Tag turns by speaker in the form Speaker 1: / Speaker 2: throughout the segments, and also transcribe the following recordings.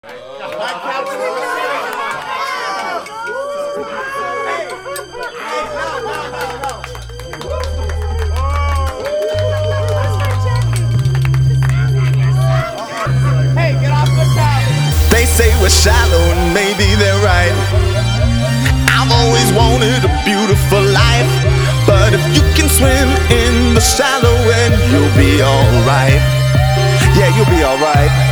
Speaker 1: They say we're shallow and maybe they're right. I've always wanted a beautiful life. But if you can swim in the shallow end, you'll be alright. Yeah, you'll be alright.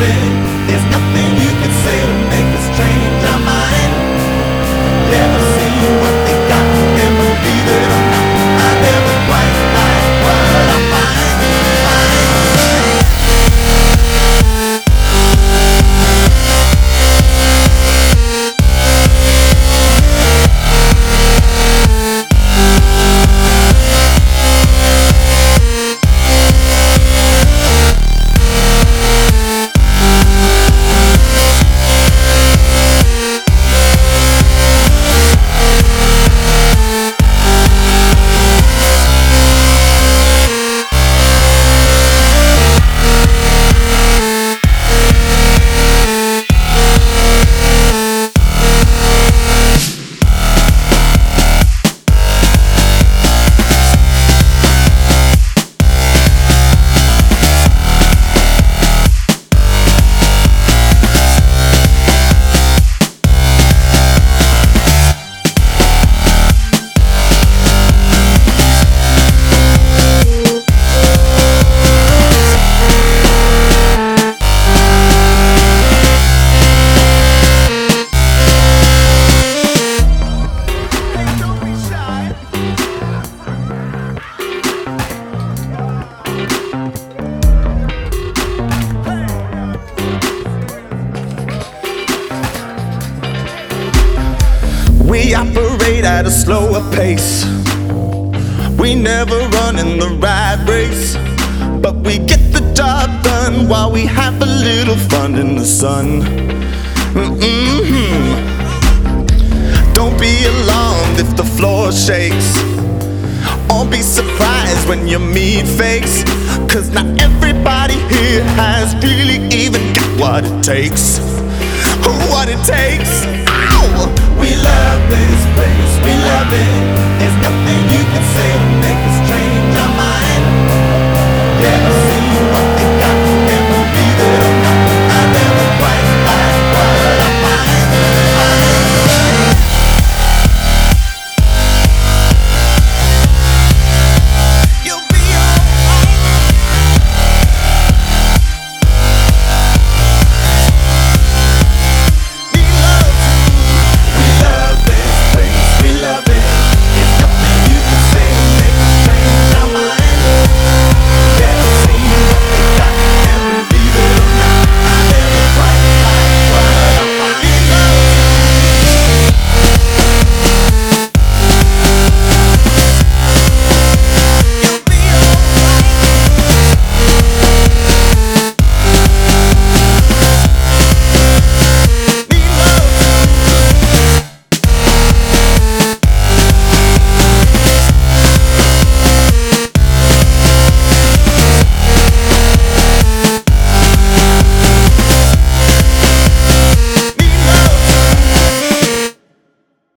Speaker 1: There's nothing you can say We operate at a slower pace. We never run in the rat race. But we get the job done while we have a little fun in the sun. Mm-hmm. Don't be alarmed if the floor shakes. Or be surprised when your meat fakes. Cause not everybody here has really even got what it takes. What it takes.